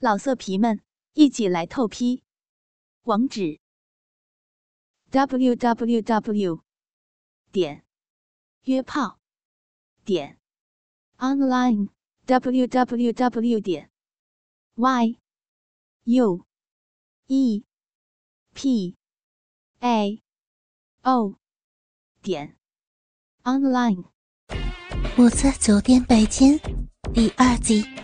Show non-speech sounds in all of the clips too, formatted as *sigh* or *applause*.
老色皮们，一起来透批！网址：w w w 点约炮点 online w w w 点 y u e p a o 点 online。我在酒店拜见第二集。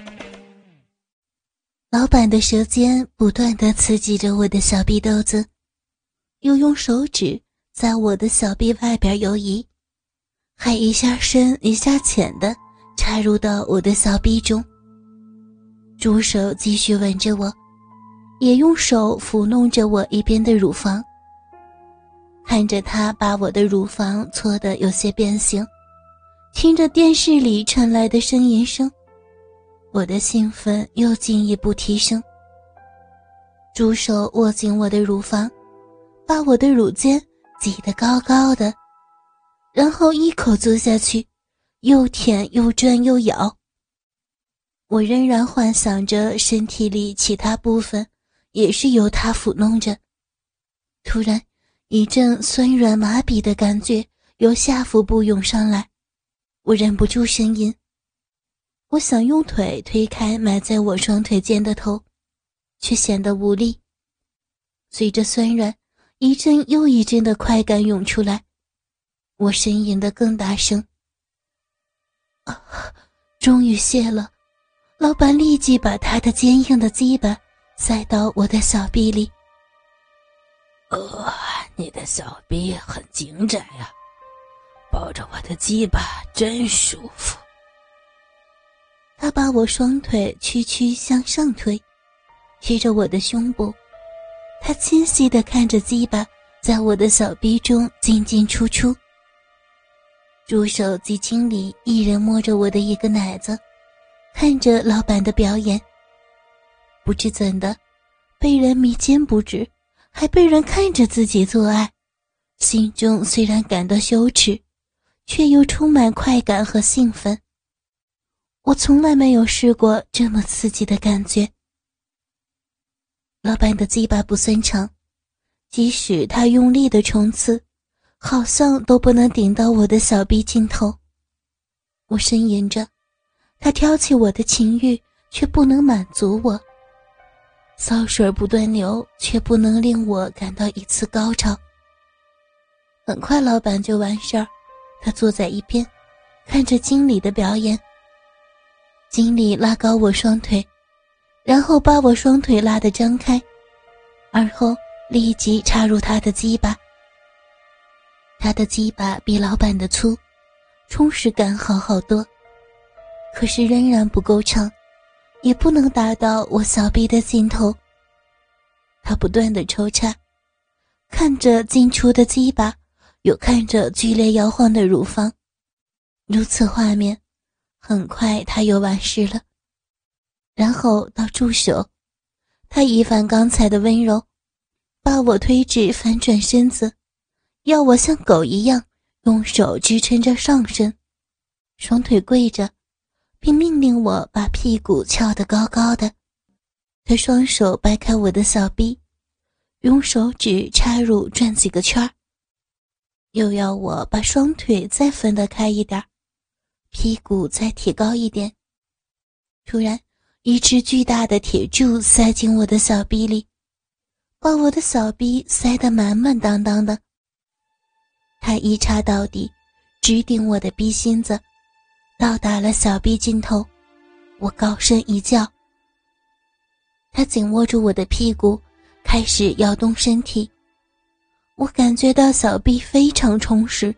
老板的舌尖不断的刺激着我的小臂豆子，又用手指在我的小臂外边游移，还一下深一下浅的插入到我的小臂中。猪手继续吻着我，也用手抚弄着我一边的乳房。看着他把我的乳房搓得有些变形，听着电视里传来的呻吟声。我的兴奋又进一步提升。猪手握紧我的乳房，把我的乳尖挤得高高的，然后一口坐下去，又舔又转又咬。我仍然幻想着身体里其他部分也是由他抚弄着。突然，一阵酸软麻痹的感觉由下腹部涌上来，我忍不住呻吟。我想用腿推开埋在我双腿间的头，却显得无力。随着酸软，一阵又一阵的快感涌出来，我呻吟的更大声。啊，终于泄了！老板立即把他的坚硬的鸡巴塞到我的小臂里。呃，你的小臂很紧窄呀，抱着我的鸡巴真舒服。把我双腿屈曲向上推，贴着我的胸部。他清晰地看着鸡巴在我的小臂中进进出出。助手及经理一人摸着我的一个奶子，看着老板的表演。不知怎的，被人迷奸不止，还被人看着自己做爱，心中虽然感到羞耻，却又充满快感和兴奋。我从来没有试过这么刺激的感觉。老板的鸡巴不算长，即使他用力的冲刺，好像都不能顶到我的小臂尽头。我呻吟着，他挑起我的情欲，却不能满足我。骚水不断流，却不能令我感到一次高潮。很快，老板就完事儿，他坐在一边，看着经理的表演。经理拉高我双腿，然后把我双腿拉得张开，而后立即插入他的鸡巴。他的鸡巴比老板的粗，充实感好好多，可是仍然不够长，也不能达到我小臂的尽头。他不断的抽插，看着进出的鸡巴，又看着剧烈摇晃的乳房，如此画面。很快，他又完事了，然后到助手，他一反刚才的温柔，把我推至反转身子，要我像狗一样用手支撑着上身，双腿跪着，并命令我把屁股翘得高高的。他双手掰开我的小臂，用手指插入转几个圈又要我把双腿再分得开一点屁股再提高一点。突然，一只巨大的铁柱塞进我的小臂里，把我的小臂塞得满满当当的。他一插到底，直顶我的逼心子，到达了小臂尽头。我高声一叫。他紧握住我的屁股，开始摇动身体。我感觉到小臂非常充实，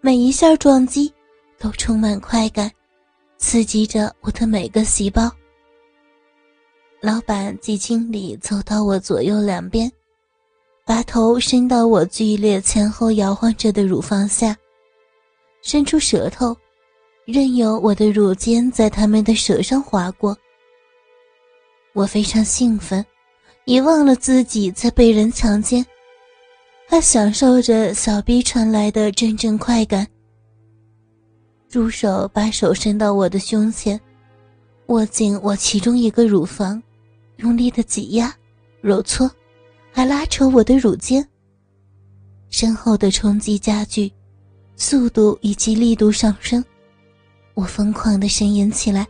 每一下撞击。都充满快感，刺激着我的每个细胞。老板及经理走到我左右两边，把头伸到我剧烈前后摇晃着的乳房下，伸出舌头，任由我的乳尖在他们的舌上划过。我非常兴奋，遗忘了自己在被人强奸，还享受着小逼传来的阵阵快感。助手把手伸到我的胸前，握紧我其中一个乳房，用力的挤压、揉搓，还拉扯我的乳尖。身后的冲击加剧，速度以及力度上升，我疯狂的呻吟起来：“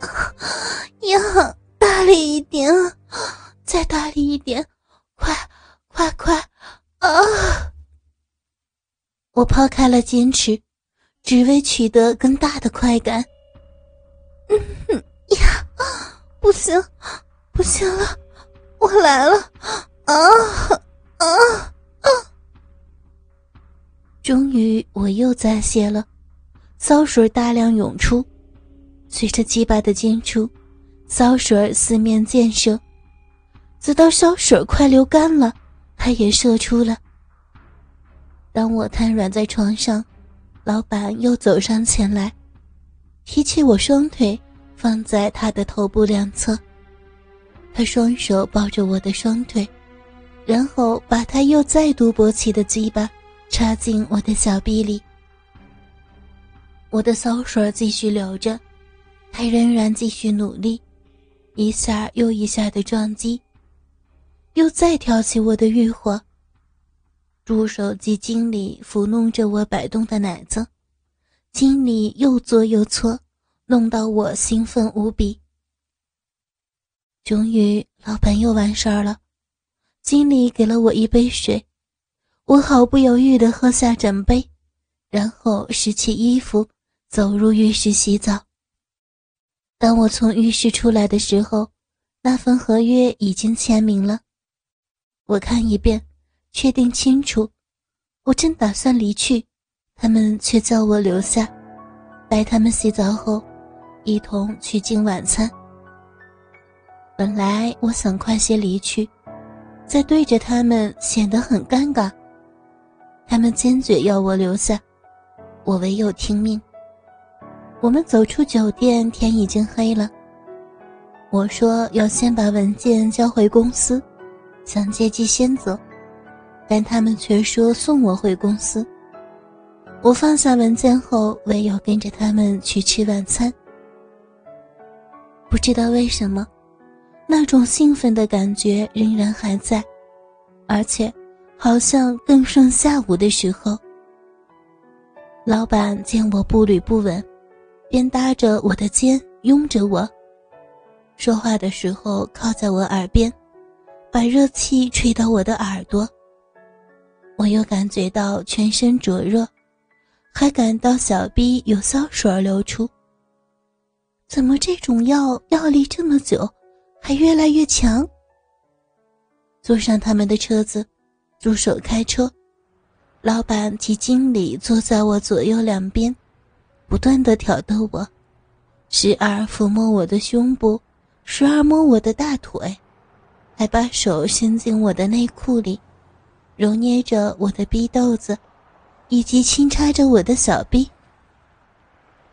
*laughs* 呀，大力一点，再大力一点，快，快，快！啊！”我抛开了坚持，只为取得更大的快感。嗯呀，不行，不行了，我来了！啊啊！终于，我又在泄了，骚水大量涌出，随着鸡巴的进出，骚水四面溅射，直到骚水快流干了，它也射出了。当我瘫软在床上，老板又走上前来，提起我双腿，放在他的头部两侧，他双手抱着我的双腿，然后把他又再度勃起的鸡巴。插进我的小臂里，我的骚水继续流着，他仍然继续努力，一下又一下的撞击，又再挑起我的欲火。助手及经理抚弄着我摆动的奶子，经理又做又搓，弄到我兴奋无比。终于，老板又完事儿了，经理给了我一杯水。我毫不犹豫地喝下整杯，然后拾起衣服，走入浴室洗澡。当我从浴室出来的时候，那份合约已经签名了。我看一遍，确定清楚。我正打算离去，他们却叫我留下，待他们洗澡后，一同去进晚餐。本来我想快些离去，再对着他们显得很尴尬。他们坚决要我留下，我唯有听命。我们走出酒店，天已经黑了。我说要先把文件交回公司，想借机先走，但他们却说送我回公司。我放下文件后，唯有跟着他们去吃晚餐。不知道为什么，那种兴奋的感觉仍然还在，而且。好像更胜下午的时候，老板见我步履不稳，便搭着我的肩拥着我，说话的时候靠在我耳边，把热气吹到我的耳朵。我又感觉到全身灼热，还感到小臂有骚水流出。怎么这种药药力这么久，还越来越强？坐上他们的车子。助手开车，老板及经理坐在我左右两边，不断的挑逗我，时而抚摸我的胸部，时而摸我的大腿，还把手伸进我的内裤里，揉捏着我的逼豆子，以及轻插着我的小臂。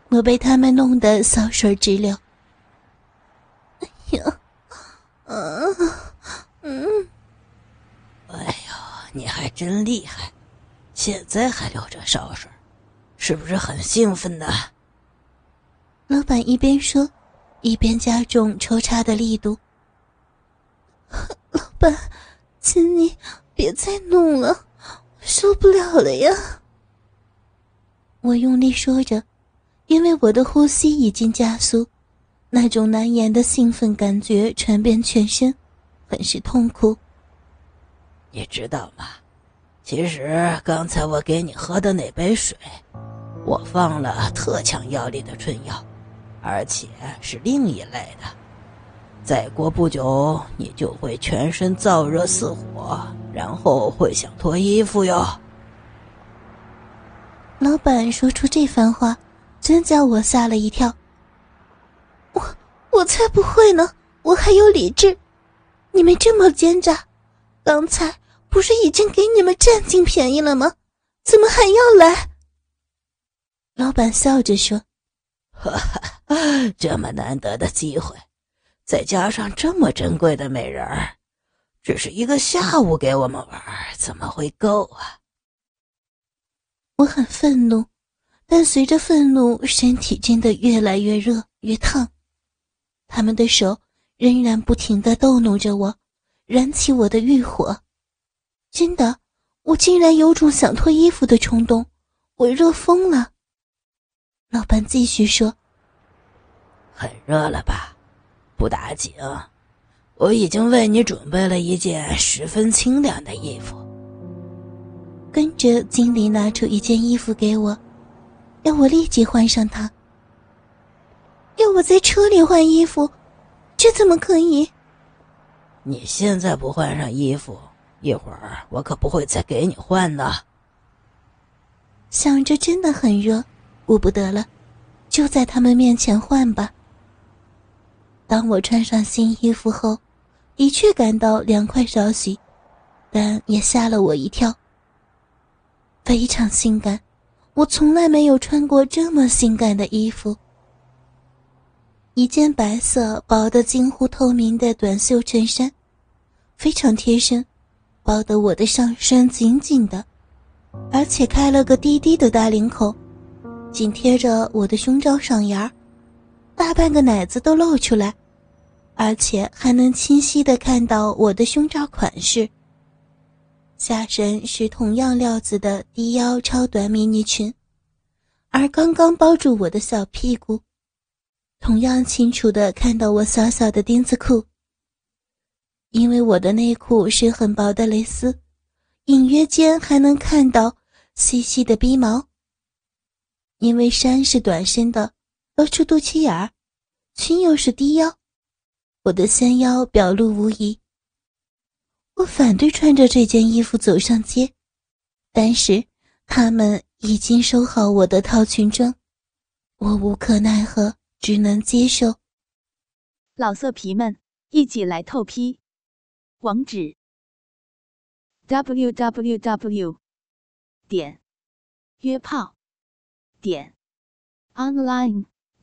我被他们弄得骚水直流。哎呀，啊，嗯。哎呦你还真厉害，现在还流着骚水，是不是很兴奋呢？老板一边说，一边加重抽插的力度。*laughs* 老板，请你别再弄了，我受不了了呀！我用力说着，因为我的呼吸已经加速，那种难言的兴奋感觉传遍全身，很是痛苦。你知道吗？其实刚才我给你喝的那杯水，我放了特强药力的春药，而且是另一类的。再过不久，你就会全身燥热似火，然后会想脱衣服哟。老板说出这番话，真叫我吓了一跳。我我才不会呢，我还有理智。你们这么奸诈，刚才。不是已经给你们占尽便宜了吗？怎么还要来？老板笑着说：“ *laughs* 这么难得的机会，再加上这么珍贵的美人儿，只是一个下午给我们玩，怎么会够啊？”我很愤怒，但随着愤怒，身体真的越来越热越烫。他们的手仍然不停的逗弄着我，燃起我的欲火。真的，我竟然有种想脱衣服的冲动，我热疯了。老板继续说：“很热了吧？不打紧，我已经为你准备了一件十分清凉的衣服。”跟着经理拿出一件衣服给我，要我立即换上它。要我在车里换衣服，这怎么可以？你现在不换上衣服，一会儿我可不会再给你换的。想着真的很热，顾不得了，就在他们面前换吧。当我穿上新衣服后，的确感到凉快少许，但也吓了我一跳。非常性感，我从来没有穿过这么性感的衣服。一件白色薄的近乎透明的短袖衬衫，非常贴身，包得我的上身紧紧的，而且开了个低低的大领口，紧贴着我的胸罩上沿儿，大半个奶子都露出来，而且还能清晰的看到我的胸罩款式。下身是同样料子的低腰超短迷你裙，而刚刚包住我的小屁股，同样清楚的看到我小小的丁字裤。因为我的内裤是很薄的蕾丝，隐约间还能看到细细的逼毛。因为衫是短身的，露出肚脐眼儿，裙又是低腰，我的纤腰表露无遗。我反对穿着这件衣服走上街，但是他们已经收好我的套裙装，我无可奈何，只能接受。老色皮们，一起来透批！网址：w w w 点约炮点 online